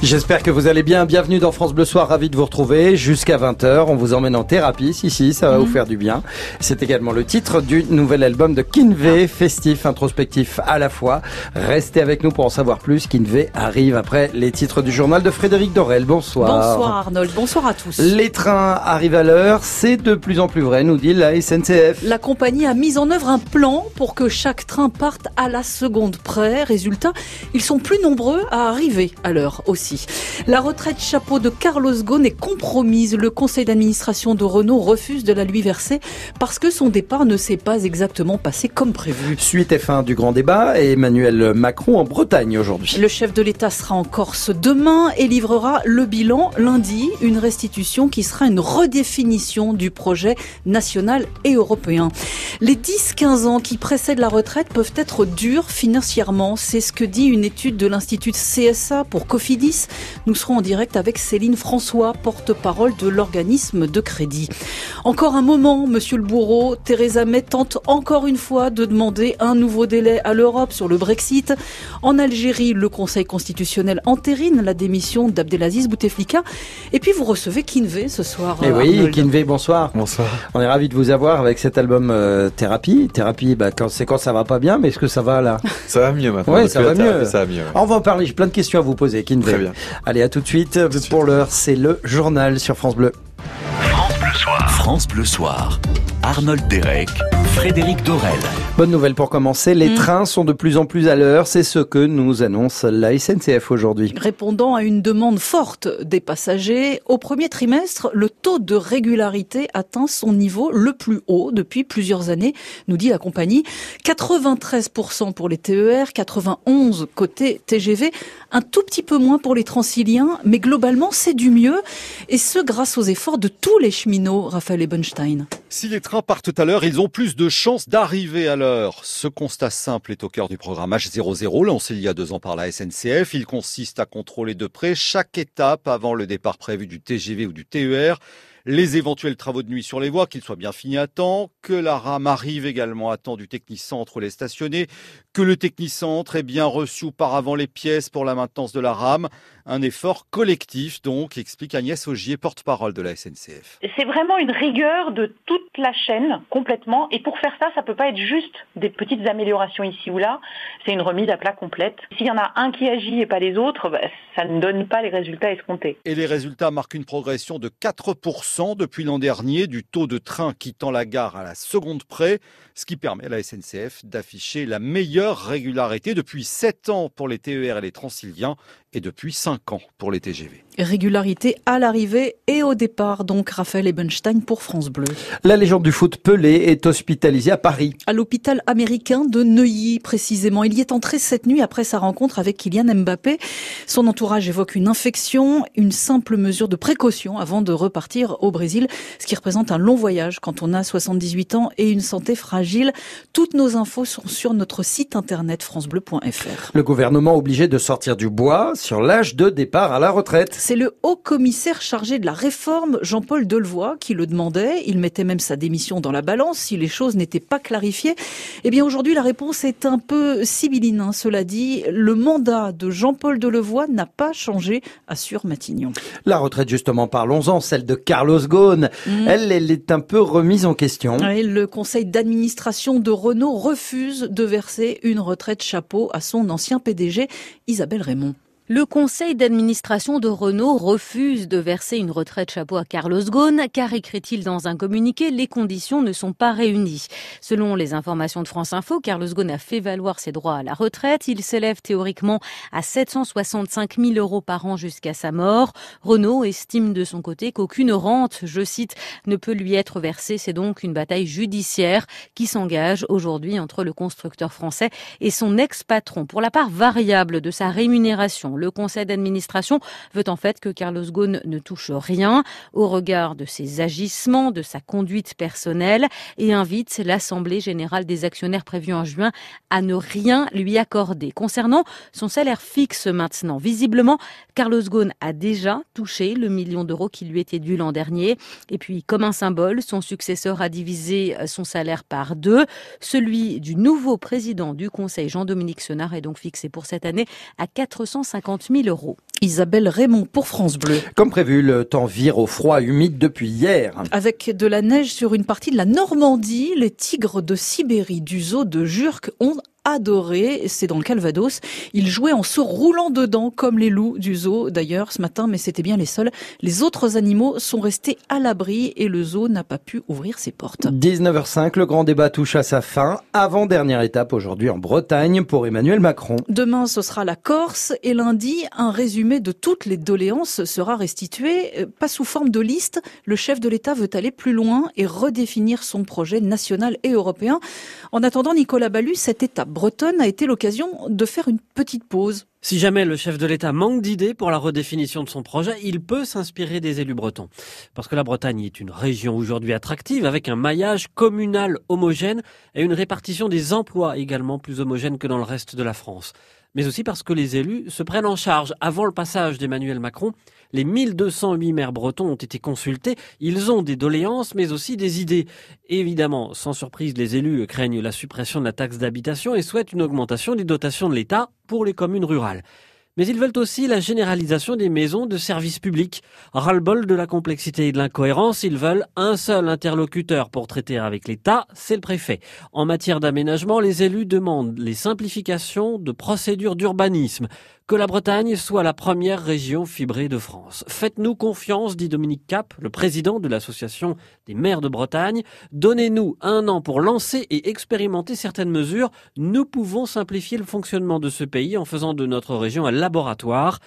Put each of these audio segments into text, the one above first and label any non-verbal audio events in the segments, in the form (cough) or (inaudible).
J'espère que vous allez bien. Bienvenue dans France Bleu Soir. Ravi de vous retrouver. Jusqu'à 20h, on vous emmène en thérapie. Si, si, ça va vous faire du bien. C'est également le titre du nouvel album de Kinvey, festif, introspectif à la fois. Restez avec nous pour en savoir plus. Kinvey arrive après les titres du journal de Frédéric Dorel. Bonsoir. Bonsoir Arnold. Bonsoir à tous. Les trains arrivent à l'heure. C'est de plus en plus vrai, nous dit la SNCF. La compagnie a mis en œuvre un plan pour que chaque train parte à la seconde près. Résultat, ils sont plus nombreux à arriver à l'heure aussi. La retraite chapeau de Carlos Ghosn est compromise. Le conseil d'administration de Renault refuse de la lui verser parce que son départ ne s'est pas exactement passé comme prévu. Suite et fin du grand débat et Emmanuel Macron en Bretagne aujourd'hui. Le chef de l'État sera en Corse demain et livrera le bilan lundi, une restitution qui sera une redéfinition du projet national et européen. Les 10-15 ans qui précèdent la retraite peuvent être durs financièrement. C'est ce que dit une étude de l'Institut CSA pour Cofidis nous serons en direct avec Céline François, porte-parole de l'organisme de crédit. Encore un moment, monsieur le bourreau, Theresa May tente encore une fois de demander un nouveau délai à l'Europe sur le Brexit. En Algérie, le Conseil constitutionnel entérine la démission d'Abdelaziz Bouteflika. Et puis vous recevez Kinvey ce soir. Et eh oui, Kinvey, bonsoir. Bonsoir. On est ravi de vous avoir avec cet album euh, Thérapie. Thérapie, bah, quand c'est quand ça va pas bien, mais est-ce que ça va là? Ça va mieux maintenant. Oui, ça va mieux. Ça va mieux. On va en parler. J'ai plein de questions à vous poser, Kinvey. Allez, à tout de suite. Pour l'heure, c'est le journal sur France Bleu. France Bleu Soir. France Bleu Soir. Arnold Derek, Frédéric Dorel. Bonne nouvelle pour commencer, les Mm. trains sont de plus en plus à l'heure, c'est ce que nous annonce la SNCF aujourd'hui. Répondant à une demande forte des passagers, au premier trimestre, le taux de régularité atteint son niveau le plus haut depuis plusieurs années, nous dit la compagnie. 93% pour les TER, 91% côté TGV, un tout petit peu moins pour les transiliens, mais globalement c'est du mieux, et ce grâce aux efforts de tous les cheminots, Raphaël Ebenstein. Si les trains partent à l'heure, ils ont plus de chances d'arriver à l'heure. Ce constat simple est au cœur du programme H00 lancé il y a deux ans par la SNCF. Il consiste à contrôler de près chaque étape avant le départ prévu du TGV ou du TER. Les éventuels travaux de nuit sur les voies, qu'ils soient bien finis à temps, que la rame arrive également à temps du technicentre où elle est stationnée, que le technicentre ait bien reçu auparavant les pièces pour la maintenance de la rame. Un effort collectif, donc, explique Agnès Augier, porte-parole de la SNCF. C'est vraiment une rigueur de toute la chaîne, complètement. Et pour faire ça, ça peut pas être juste des petites améliorations ici ou là. C'est une remise à plat complète. S'il y en a un qui agit et pas les autres, bah, ça ne donne pas les résultats escomptés. Et les résultats marquent une progression de 4% depuis l'an dernier du taux de train quittant la gare à la seconde près, ce qui permet à la SNCF d'afficher la meilleure régularité depuis 7 ans pour les TER et les Transiliens et depuis 5 ans pour les TGV. Régularité à l'arrivée et au départ, donc Raphaël Ebenstein pour France Bleu. La légende du foot Pelé est hospitalisée à Paris. À l'hôpital américain de Neuilly, précisément. Il y est entré cette nuit après sa rencontre avec Kylian Mbappé. Son entourage évoque une infection, une simple mesure de précaution avant de repartir au Brésil, ce qui représente un long voyage quand on a 78 ans et une santé fragile. Toutes nos infos sont sur notre site internet francebleu.fr. Le gouvernement obligé de sortir du bois sur l'âge de départ à la retraite. C'est le haut commissaire chargé de la réforme, Jean-Paul Delevoye, qui le demandait. Il mettait même sa démission dans la balance si les choses n'étaient pas clarifiées. Eh bien, aujourd'hui, la réponse est un peu sibylline, hein, cela dit. Le mandat de Jean-Paul Delevoye n'a pas changé, assure Matignon. La retraite, justement, parlons-en, celle de Carlos Ghosn. Mm. Elle, elle est un peu remise en question. Le conseil d'administration de Renault refuse de verser une retraite chapeau à son ancien PDG, Isabelle Raymond. Le conseil d'administration de Renault refuse de verser une retraite chapeau à Carlos Ghosn car, écrit-il dans un communiqué, les conditions ne sont pas réunies. Selon les informations de France Info, Carlos Ghosn a fait valoir ses droits à la retraite. Il s'élève théoriquement à 765 000 euros par an jusqu'à sa mort. Renault estime de son côté qu'aucune rente, je cite, ne peut lui être versée. C'est donc une bataille judiciaire qui s'engage aujourd'hui entre le constructeur français et son ex-patron. Pour la part variable de sa rémunération, le conseil d'administration veut en fait que Carlos Ghosn ne touche rien au regard de ses agissements, de sa conduite personnelle et invite l'Assemblée générale des actionnaires prévue en juin à ne rien lui accorder. Concernant son salaire fixe maintenant, visiblement, Carlos Ghosn a déjà touché le million d'euros qui lui était dû l'an dernier. Et puis, comme un symbole, son successeur a divisé son salaire par deux. Celui du nouveau président du Conseil, Jean-Dominique Senard, est donc fixé pour cette année à 450 50 000 euros. Isabelle Raymond pour France Bleu. Comme prévu, le temps vire au froid humide depuis hier. Avec de la neige sur une partie de la Normandie, les tigres de Sibérie du zoo de Jurk ont adoré. C'est dans le Calvados. Ils jouaient en se roulant dedans, comme les loups du zoo d'ailleurs ce matin, mais c'était bien les seuls. Les autres animaux sont restés à l'abri et le zoo n'a pas pu ouvrir ses portes. 19h05, le grand débat touche à sa fin. Avant-dernière étape aujourd'hui en Bretagne pour Emmanuel Macron. Demain, ce sera la Corse et lundi, un résumé de toutes les doléances sera restitué. Euh, pas sous forme de liste, le chef de l'État veut aller plus loin et redéfinir son projet national et européen. En attendant, Nicolas Ballu, cette étape bretonne a été l'occasion de faire une petite pause. Si jamais le chef de l'État manque d'idées pour la redéfinition de son projet, il peut s'inspirer des élus bretons. Parce que la Bretagne est une région aujourd'hui attractive avec un maillage communal homogène et une répartition des emplois également plus homogène que dans le reste de la France mais aussi parce que les élus se prennent en charge. Avant le passage d'Emmanuel Macron, les 1208 maires bretons ont été consultés. Ils ont des doléances, mais aussi des idées. évidemment, sans surprise, les élus craignent la suppression de la taxe d'habitation et souhaitent une augmentation des dotations de l'État pour les communes rurales mais ils veulent aussi la généralisation des maisons de services publics. Ras-le-bol de la complexité et de l'incohérence, ils veulent un seul interlocuteur pour traiter avec l'État, c'est le préfet. En matière d'aménagement, les élus demandent les simplifications de procédures d'urbanisme, que la Bretagne soit la première région fibrée de France. Faites-nous confiance, dit Dominique Cap, le président de l'association des maires de Bretagne. Donnez-nous un an pour lancer et expérimenter certaines mesures. Nous pouvons simplifier le fonctionnement de ce pays en faisant de notre région un laboratoire.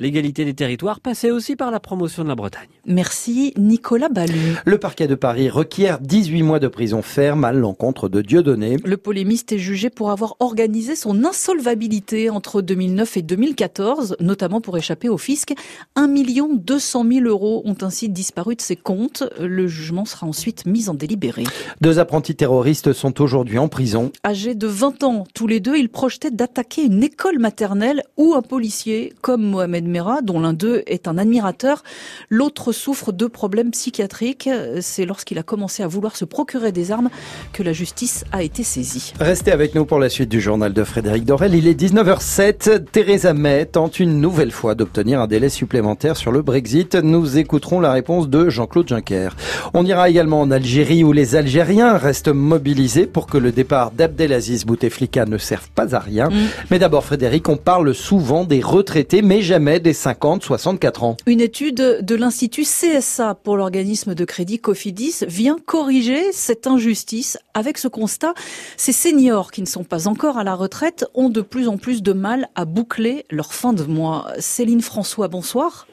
L'égalité des territoires passait aussi par la promotion de la Bretagne. Merci Nicolas Ballu. Le parquet de Paris requiert 18 mois de prison ferme à l'encontre de Dieudonné. Le polémiste est jugé pour avoir organisé son insolvabilité entre 2009 et 2014, notamment pour échapper au fisc. 1 200 000 euros ont ainsi disparu de ses comptes. Le jugement sera ensuite mis en délibéré. Deux apprentis terroristes sont aujourd'hui en prison. Âgés de 20 ans, tous les deux, ils projetaient d'attaquer une école maternelle ou un policier, comme Mohamed dont l'un d'eux est un admirateur. L'autre souffre de problèmes psychiatriques. C'est lorsqu'il a commencé à vouloir se procurer des armes que la justice a été saisie. Restez avec nous pour la suite du journal de Frédéric Dorel. Il est 19h07. Theresa May tente une nouvelle fois d'obtenir un délai supplémentaire sur le Brexit. Nous écouterons la réponse de Jean-Claude Juncker. On ira également en Algérie où les Algériens restent mobilisés pour que le départ d'Abdelaziz Bouteflika ne serve pas à rien. Mm. Mais d'abord, Frédéric, on parle souvent des retraités, mais jamais des 50-64 ans. Une étude de l'Institut CSA pour l'organisme de crédit Cofidis vient corriger cette injustice avec ce constat. Ces seniors qui ne sont pas encore à la retraite ont de plus en plus de mal à boucler leur fin de mois. Céline François, bonsoir.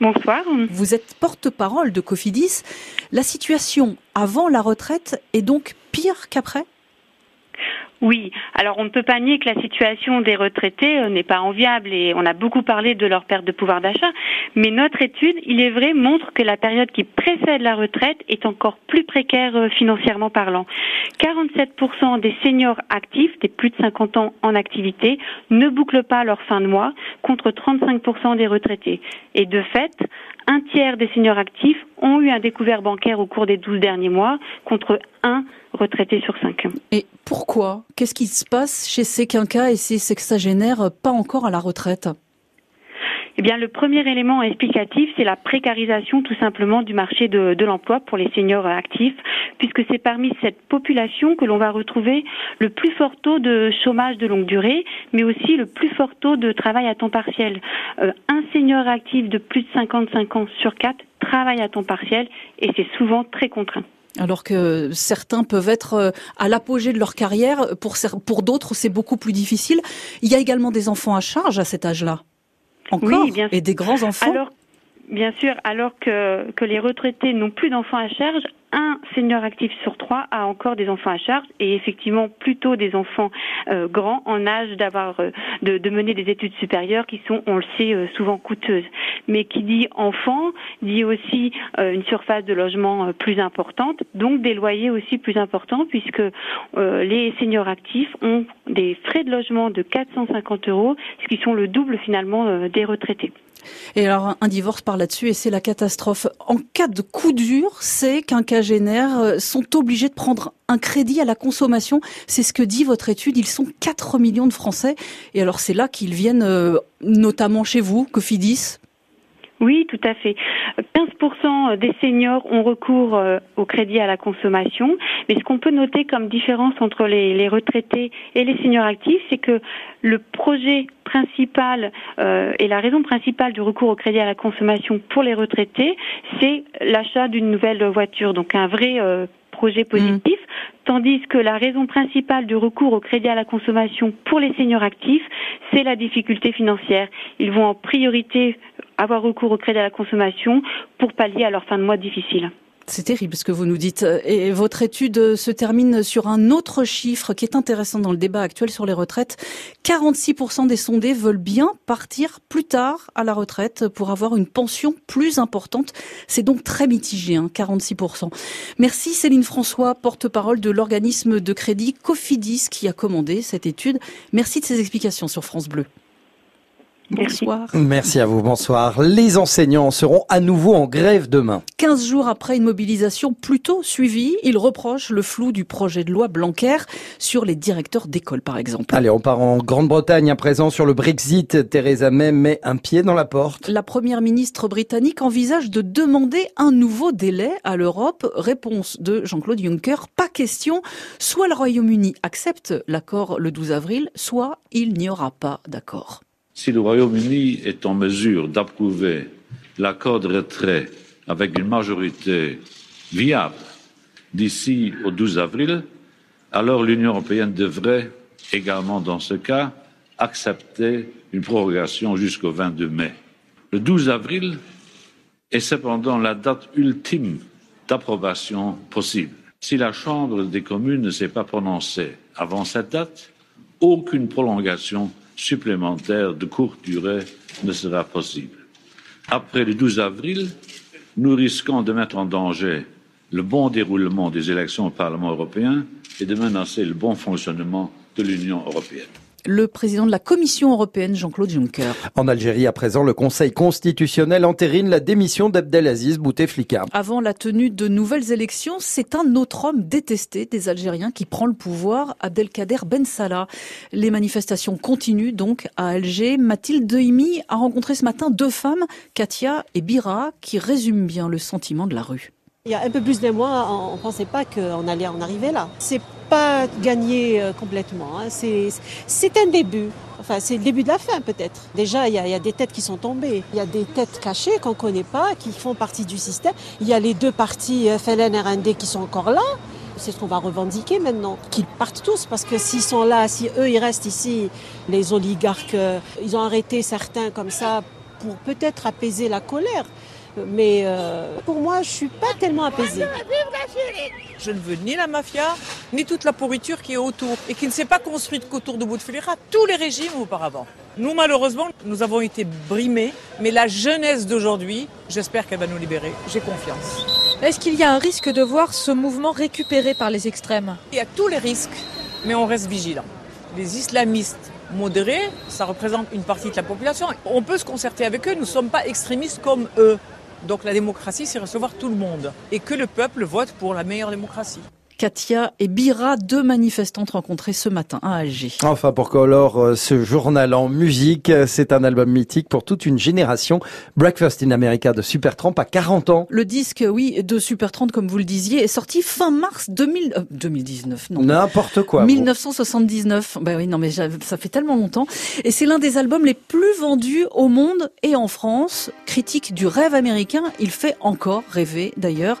Bonsoir. Vous êtes porte-parole de Cofidis. La situation avant la retraite est donc pire qu'après? Oui, alors on ne peut pas nier que la situation des retraités euh, n'est pas enviable et on a beaucoup parlé de leur perte de pouvoir d'achat, mais notre étude, il est vrai, montre que la période qui précède la retraite est encore plus précaire euh, financièrement parlant. 47% des seniors actifs, des plus de 50 ans en activité, ne bouclent pas leur fin de mois contre 35% des retraités. Et de fait, un tiers des seniors actifs ont eu un découvert bancaire au cours des 12 derniers mois contre un retraité sur cinq. Et pourquoi? Qu'est-ce qui se passe chez ces quinquas et ces sexagénaires pas encore à la retraite? Eh bien, le premier élément explicatif, c'est la précarisation tout simplement du marché de, l'emploi pour les seniors actifs, puisque c'est parmi cette population que l'on va retrouver le plus fort taux de chômage de longue durée, mais aussi le plus fort taux de travail à temps partiel. Euh, un senior actif de plus de 55 ans sur quatre travaille à temps partiel et c'est souvent très contraint. Alors que certains peuvent être euh, à l'apogée de leur carrière, pour, pour d'autres c'est beaucoup plus difficile. Il y a également des enfants à charge à cet âge-là. Encore oui, bien Et des grands enfants. Alors, Bien sûr, alors que, les retraités n'ont plus d'enfants à charge, un senior actif sur trois a encore des enfants à charge et effectivement plutôt des enfants euh, grands en âge d'avoir euh, de, de, mener des études supérieures qui sont, on le sait, euh, souvent coûteuses. Mais qui dit enfant dit aussi une surface de logement plus importante, donc des loyers aussi plus importants puisque les seniors actifs ont des frais de logement de 450 euros, ce qui sont le double finalement des retraités. Et alors un divorce par là-dessus et c'est la catastrophe. En cas de coup dur, c'est quinquagénaires euh, sont obligés de prendre un crédit à la consommation. C'est ce que dit votre étude. Ils sont 4 millions de Français. Et alors c'est là qu'ils viennent euh, notamment chez vous, Cofidis, oui, tout à fait. 15% des seniors ont recours euh, au crédit à la consommation. Mais ce qu'on peut noter comme différence entre les, retraités et les seniors actifs, c'est que le projet principal euh, et la raison principale du recours au crédit à la consommation pour les retraités, c'est l'achat d'une nouvelle voiture. Donc un vrai euh, projet positif, mmh. tandis que la raison principale du recours au crédit à la consommation pour les seniors actifs, c'est la difficulté financière. Ils vont en priorité avoir recours au crédit à la consommation pour pallier à leur fin de mois difficile. C'est terrible ce que vous nous dites. Et votre étude se termine sur un autre chiffre qui est intéressant dans le débat actuel sur les retraites. 46% des sondés veulent bien partir plus tard à la retraite pour avoir une pension plus importante. C'est donc très mitigé, hein, 46%. Merci Céline François, porte-parole de l'organisme de crédit Cofidis qui a commandé cette étude. Merci de ces explications sur France Bleu. Bonsoir. Merci à vous, bonsoir. Les enseignants seront à nouveau en grève demain. 15 jours après une mobilisation plutôt suivie, ils reprochent le flou du projet de loi Blanquer sur les directeurs d'école, par exemple. Allez, on part en Grande-Bretagne à présent sur le Brexit. Theresa May met un pied dans la porte. La première ministre britannique envisage de demander un nouveau délai à l'Europe. Réponse de Jean-Claude Juncker, pas question. Soit le Royaume-Uni accepte l'accord le 12 avril, soit il n'y aura pas d'accord. Si le Royaume-Uni est en mesure d'approuver l'accord de retrait avec une majorité viable d'ici au 12 avril, alors l'Union européenne devrait également, dans ce cas, accepter une prorogation jusqu'au 22 mai. Le 12 avril est cependant la date ultime d'approbation possible. Si la Chambre des communes ne s'est pas prononcée avant cette date, aucune prolongation supplémentaire de courte durée ne sera possible. Après le 12 avril, nous risquons de mettre en danger le bon déroulement des élections au Parlement européen et de menacer le bon fonctionnement de l'Union européenne le président de la Commission européenne, Jean-Claude Juncker. En Algérie, à présent, le Conseil constitutionnel entérine la démission d'Abdelaziz Bouteflika. Avant la tenue de nouvelles élections, c'est un autre homme détesté des Algériens qui prend le pouvoir, Abdelkader Ben Salah. Les manifestations continuent donc à Alger. Mathilde Dehimi a rencontré ce matin deux femmes, Katia et Bira, qui résument bien le sentiment de la rue. Il y a un peu plus d'un mois, on ne pensait pas qu'on allait en arriver là. C'est pas gagné euh, complètement. Hein. C'est un début. Enfin, c'est le début de la fin peut-être. Déjà, il y, a, des têtes qui sont tombées. Il y a des têtes cachées qu'on ne connaît pas, qui font partie du système. Il y a les deux partis euh, FLN, RND qui sont encore là. C'est ce qu'on va revendiquer maintenant. Qu'ils partent tous, parce que s'ils sont là, si eux, ils restent ici, les oligarques, euh, ils ont arrêté certains comme ça pour peut-être apaiser la colère. Mais euh, pour moi, je suis pas tellement apaisée. Je ne veux ni la mafia, ni toute la pourriture qui est autour et qui ne s'est pas construite qu'autour de Bouteflika, tous les régimes auparavant. Nous, malheureusement, nous avons été brimés, mais la jeunesse d'aujourd'hui, j'espère qu'elle va nous libérer. J'ai confiance. Est-ce qu'il y a un risque de voir ce mouvement récupéré par les extrêmes? Il y a tous les risques, mais on reste vigilant. Les islamistes modérés, ça représente une partie de la population. On peut se concerter avec eux, nous ne sommes pas extrémistes comme eux. Donc la démocratie, c'est recevoir tout le monde et que le peuple vote pour la meilleure démocratie. Katia et Bira, deux manifestantes rencontrées ce matin à Alger. Enfin, pour Color, euh, ce journal en musique, c'est un album mythique pour toute une génération. Breakfast in America de Supertramp à 40 ans. Le disque, oui, de Supertramp, comme vous le disiez, est sorti fin mars 2000, 2019. Euh, non. N'importe quoi. 1979. Ben oui, non, mais ça fait tellement longtemps. Et c'est l'un des albums les plus vendus au monde et en France. Critique du rêve américain, il fait encore rêver d'ailleurs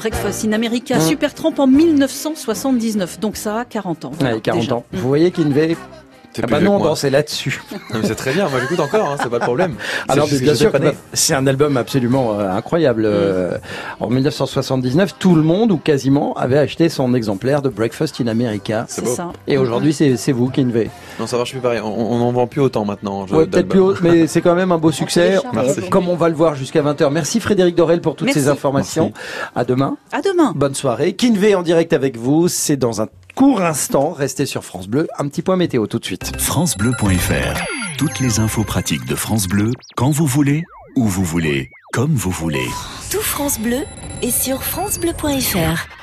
Breakfast in America, Mmh. Super Tramp en 1979. Donc ça a 40 ans. Ouais, 40 déjà. ans. Vous voyez Kinvey C'est ah bah non, moi. dansez là-dessus. (laughs) Non, mais c'est très bien, moi j'écoute encore, hein, c'est pas le problème. (laughs) Alors C'est bien sûr, c'est un album absolument euh, incroyable. Euh, En 1979, tout le monde ou quasiment avait acheté son exemplaire de Breakfast in America. C'est beau. ça. Et aujourd'hui, c'est c'est vous, Kinvey. Non, ça marche plus pareil, on on en vend plus autant maintenant. Ouais, peut-être plus haut, mais (laughs) c'est quand même un beau succès. Merci. Comme on va le voir jusqu'à 20h. Merci Frédéric Dorel pour toutes Merci. ces informations. À demain. À demain. Bonne soirée. Kinvey en direct avec vous. C'est dans un court instant. Restez sur France Bleu. Un petit point météo tout de suite. FranceBleu.fr. Toutes les infos pratiques de France Bleu, quand vous voulez, où vous voulez, comme vous voulez. Tout France Bleu est sur francebleu.fr.